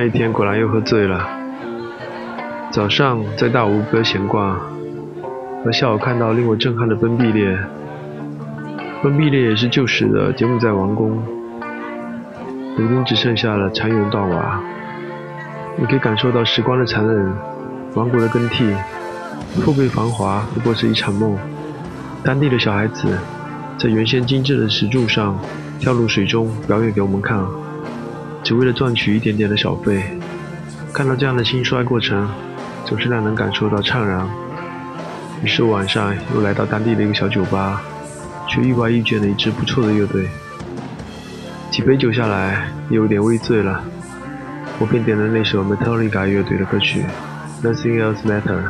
那一天果然又喝醉了。早上在大吴哥闲逛，和下午看到令我震撼的崩壁列。崩壁列也是旧时的柬埔寨王宫，如今只剩下了残垣断瓦。你可以感受到时光的残忍，王国的更替，富贵繁华不过是一场梦。当地的小孩子在原先精致的石柱上跳入水中表演给我们看，只为了赚取一点点的小费。看到这样的兴衰过程，总是让人感受到怅然。于是晚上又来到当地的一个小酒吧，却意外遇见了一支不错的乐队。几杯酒下来，也有点微醉了。我便点了那首 Metallica 乐队的歌曲《Nothing Else Matters》，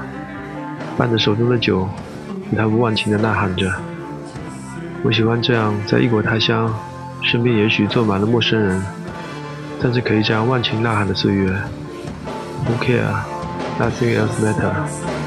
伴着手中的酒，与他们忘情地呐喊着。我喜欢这样在异国他乡，身边也许坐满了陌生人，甚至可以将万顷呐喊的岁月。Who care? Nothing else matters.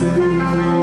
say